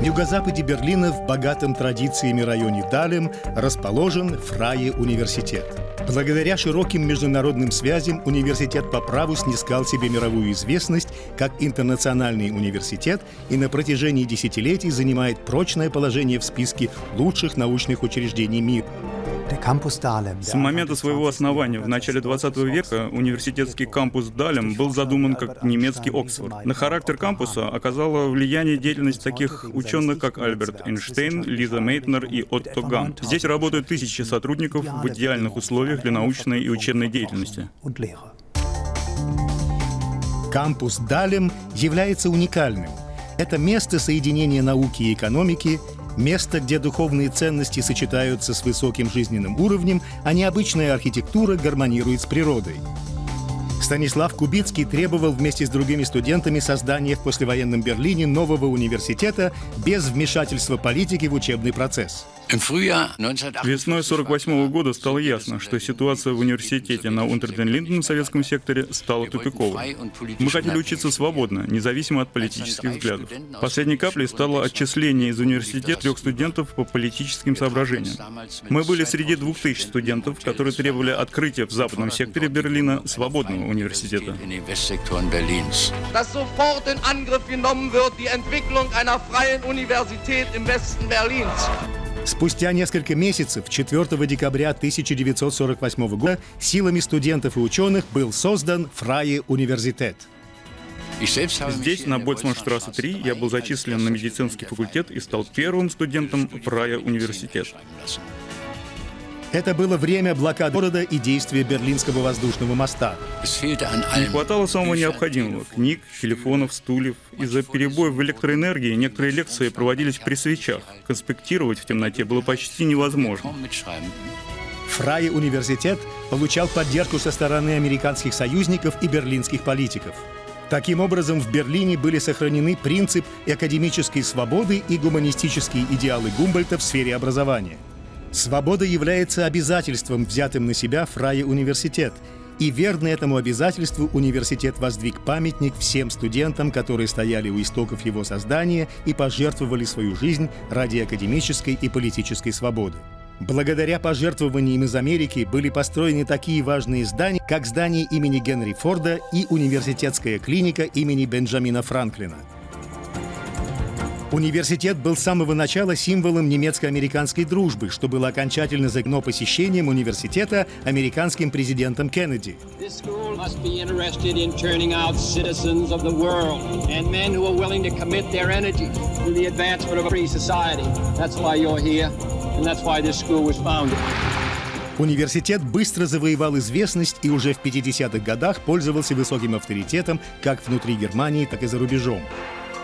В юго-западе Берлина, в богатом традициями районе Далем, расположен Фрае университет. Благодаря широким международным связям университет по праву снискал себе мировую известность как интернациональный университет и на протяжении десятилетий занимает прочное положение в списке лучших научных учреждений мира. С момента своего основания в начале 20 века университетский кампус Далем был задуман как немецкий Оксфорд. На характер кампуса оказала влияние деятельность таких ученых, как Альберт Эйнштейн, Лиза Мейтнер и Отто Ган. Здесь работают тысячи сотрудников в идеальных условиях для научной и учебной деятельности. Кампус Далем является уникальным. Это место соединения науки и экономики, Место, где духовные ценности сочетаются с высоким жизненным уровнем, а необычная архитектура гармонирует с природой. Станислав Кубицкий требовал вместе с другими студентами создания в послевоенном Берлине нового университета без вмешательства политики в учебный процесс. Весной 48 года стало ясно, что ситуация в университете на Унтерден-Линден в советском секторе стала тупиковой. Мы хотели учиться свободно, независимо от политических взглядов. Последней каплей стало отчисление из университета трех студентов по политическим соображениям. Мы были среди двух тысяч студентов, которые требовали открытия в западном секторе Берлина свободного университета. Спустя несколько месяцев, 4 декабря 1948 года, силами студентов и ученых был создан Фрае университет. Здесь, на Больцманштрассе 3, я был зачислен на медицинский факультет и стал первым студентом Фрая университета. Это было время блокады города и действия Берлинского воздушного моста. Не хватало самого необходимого — книг, телефонов, стульев. Из-за перебоев в электроэнергии некоторые лекции проводились при свечах. Конспектировать в темноте было почти невозможно. Фрай университет получал поддержку со стороны американских союзников и берлинских политиков. Таким образом, в Берлине были сохранены принцип академической свободы и гуманистические идеалы Гумбольта в сфере образования – Свобода является обязательством, взятым на себя Фрае университет, и верный этому обязательству университет воздвиг памятник всем студентам, которые стояли у истоков его создания и пожертвовали свою жизнь ради академической и политической свободы. Благодаря пожертвованиям из Америки были построены такие важные здания, как здание имени Генри Форда и университетская клиника имени Бенджамина Франклина – Университет был с самого начала символом немецко-американской дружбы, что было окончательно загно посещением университета американским президентом Кеннеди. Университет быстро завоевал известность и уже в 50-х годах пользовался высоким авторитетом как внутри Германии, так и за рубежом.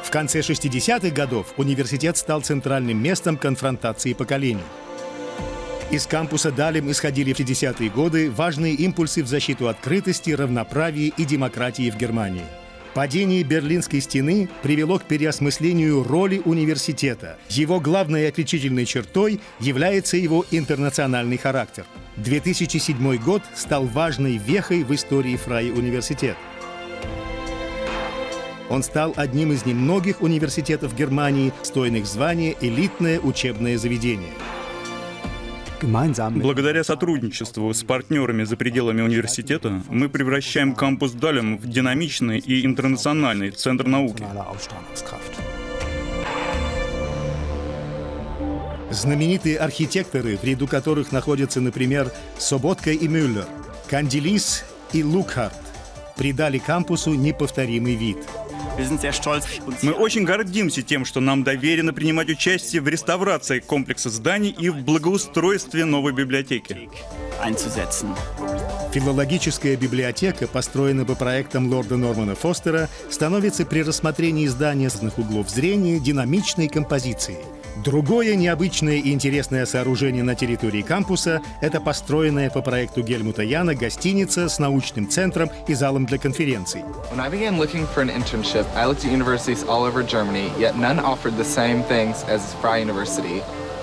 В конце 60-х годов университет стал центральным местом конфронтации поколений. Из кампуса Далем исходили в 50-е годы важные импульсы в защиту открытости, равноправия и демократии в Германии. Падение Берлинской стены привело к переосмыслению роли университета. Его главной отличительной чертой является его интернациональный характер. 2007 год стал важной вехой в истории Фрай университета. Он стал одним из немногих университетов Германии, стойных звания элитное учебное заведение. Благодаря сотрудничеству с партнерами за пределами университета мы превращаем кампус Далем в динамичный и интернациональный центр науки. Знаменитые архитекторы, в ряду которых находятся, например, Соботка и Мюллер, Канделис и Лукхарт, придали кампусу неповторимый вид – мы очень гордимся тем, что нам доверено принимать участие в реставрации комплекса зданий и в благоустройстве новой библиотеки. Филологическая библиотека, построенная по проектам лорда Нормана Фостера, становится при рассмотрении здания с разных углов зрения динамичной композицией – Другое необычное и интересное сооружение на территории кампуса – это построенная по проекту Гельмута Яна гостиница с научным центром и залом для конференций.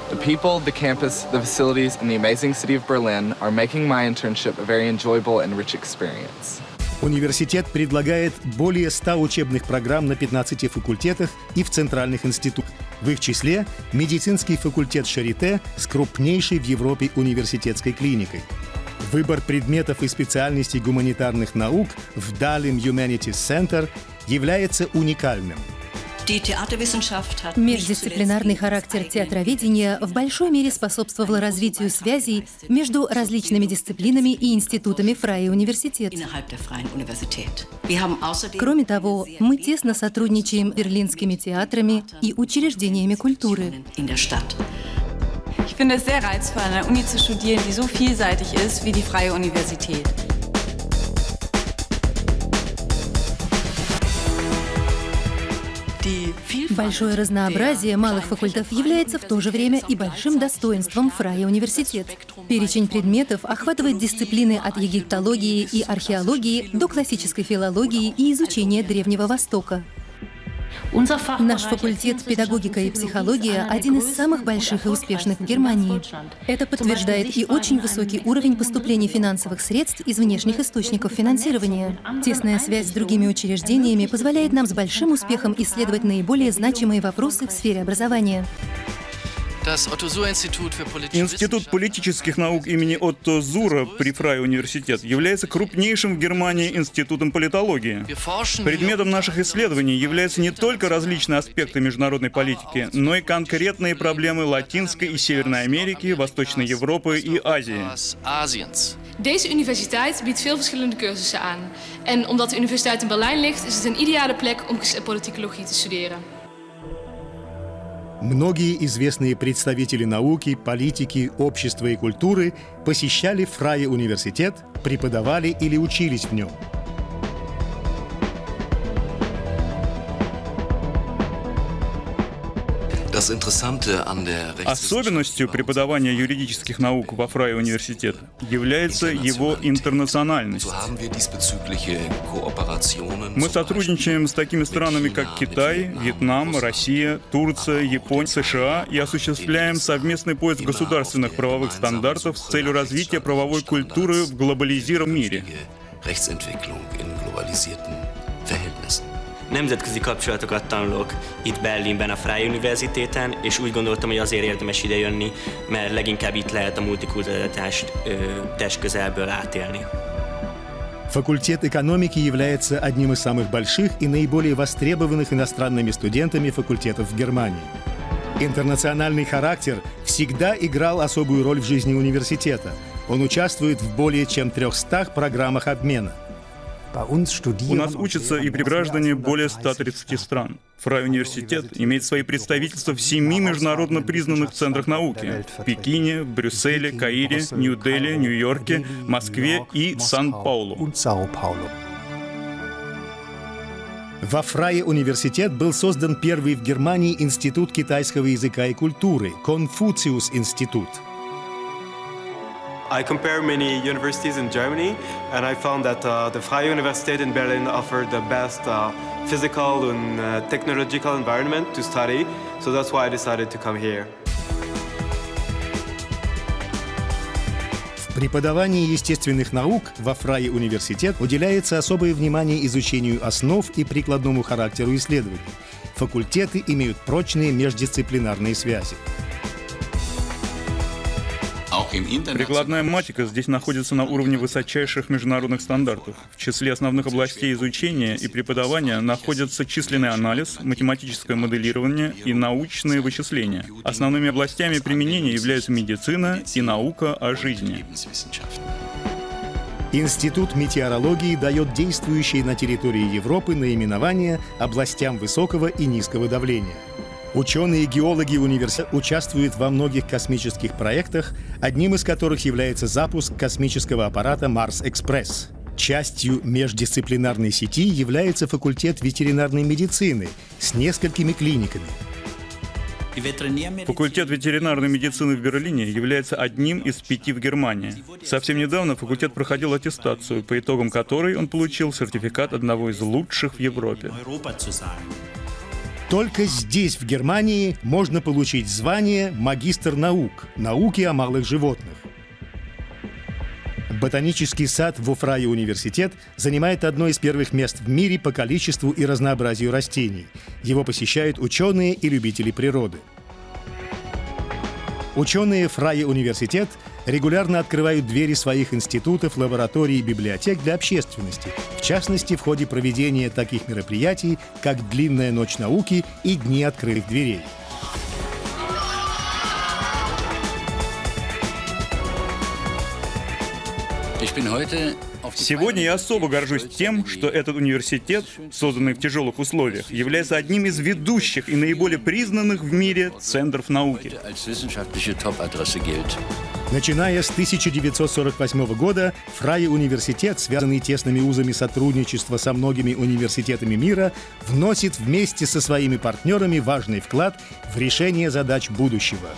The people, the campus, the facilities, and the amazing city of Berlin are making my internship a very enjoyable and rich experience. Университет предлагает более 100 учебных программ на 15 факультетах и в центральных институтах. В их числе медицинский факультет Шарите с крупнейшей в Европе университетской клиникой. Выбор предметов и специальностей гуманитарных наук в Далим Humanities Center является уникальным – Междисциплинарный характер театроведения в большой мере способствовал развитию связей между различными дисциплинами и институтами Фрая университет. Кроме того, мы тесно сотрудничаем с берлинскими театрами и учреждениями культуры. Ich finde es sehr reizvoll, an einer Uni zu studieren, die so vielseitig ist wie die Freie Universität. Большое разнообразие малых факультов является в то же время и большим достоинством Фрая университет. Перечень предметов охватывает дисциплины от египтологии и археологии до классической филологии и изучения Древнего Востока. Наш факультет «Педагогика и психология» один из самых больших и успешных в Германии. Это подтверждает и очень высокий уровень поступления финансовых средств из внешних источников финансирования. Тесная связь с другими учреждениями позволяет нам с большим успехом исследовать наиболее значимые вопросы в сфере образования. Институт политических наук имени Отто Зура при Фрай университет является крупнейшим в Германии институтом политологии. Предметом наших исследований являются не только различные аспекты международной политики, но и конкретные проблемы Латинской и Северной Америки, Восточной Европы и Азии. Deze universiteit biedt veel verschillende cursussen aan. En omdat de universiteit in Berlijn ligt, is het een ideale plek om politicologie te studeren. Многие известные представители науки, политики, общества и культуры посещали Фрае университет, преподавали или учились в нем – Особенностью преподавания юридических наук во Фрай университет является его интернациональность. Мы сотрудничаем с такими странами, как Китай, Вьетнам, Россия, Турция, Япония, США и осуществляем совместный поиск государственных правовых стандартов с целью развития правовой культуры в глобализированном мире. Nemzetközi kapcsolatokat tanulok itt Berlinben a Freie Universitéten, és úgy gondoltam, hogy azért érdemes ide jönni, mert leginkább itt lehet a multikulturalitást test közelből átélni. Факультет экономики является одним из самых больших и наиболее востребованных иностранными студентами факультетов в Германии. Интернациональный характер всегда играл особую роль в жизни университета. Он участвует в более чем 300 программах обмена. У нас учатся и приграждане более 130 стран. Фрай университет имеет свои представительства в семи международно признанных центрах науки – в Пекине, Брюсселе, Каире, Нью-Дели, Нью-Йорке, Москве и Сан-Паулу. Во Фрае университет был создан первый в Германии институт китайского языка и культуры – Конфуциус институт – I compare many universities in Germany, and I found that uh, the Freie Universität in Berlin offered the best uh, physical and uh, technological environment to study, so that's why I decided to come here. В преподавании естественных наук во Фрае университет уделяется особое внимание изучению основ и прикладному характеру исследований. Факультеты имеют прочные междисциплинарные связи. Прикладная математика здесь находится на уровне высочайших международных стандартов. В числе основных областей изучения и преподавания находятся численный анализ, математическое моделирование и научные вычисления. Основными областями применения являются медицина и наука о жизни. Институт метеорологии дает действующие на территории Европы наименования областям высокого и низкого давления – Ученые-геологи университета участвуют во многих космических проектах, одним из которых является запуск космического аппарата «Марс-Экспресс». Частью междисциплинарной сети является факультет ветеринарной медицины с несколькими клиниками. Факультет ветеринарной медицины в Берлине является одним из пяти в Германии. Совсем недавно факультет проходил аттестацию, по итогам которой он получил сертификат одного из лучших в Европе. Только здесь, в Германии, можно получить звание магистр наук, науки о малых животных. Ботанический сад во Фрае университет занимает одно из первых мест в мире по количеству и разнообразию растений. Его посещают ученые и любители природы. Ученые Фрае университет регулярно открывают двери своих институтов, лабораторий и библиотек для общественности, в частности, в ходе проведения таких мероприятий, как «Длинная ночь науки» и «Дни открытых дверей». Сегодня я особо горжусь тем, что этот университет, созданный в тяжелых условиях, является одним из ведущих и наиболее признанных в мире центров науки. Начиная с 1948 года, Фрай университет, связанный тесными узами сотрудничества со многими университетами мира, вносит вместе со своими партнерами важный вклад в решение задач будущего.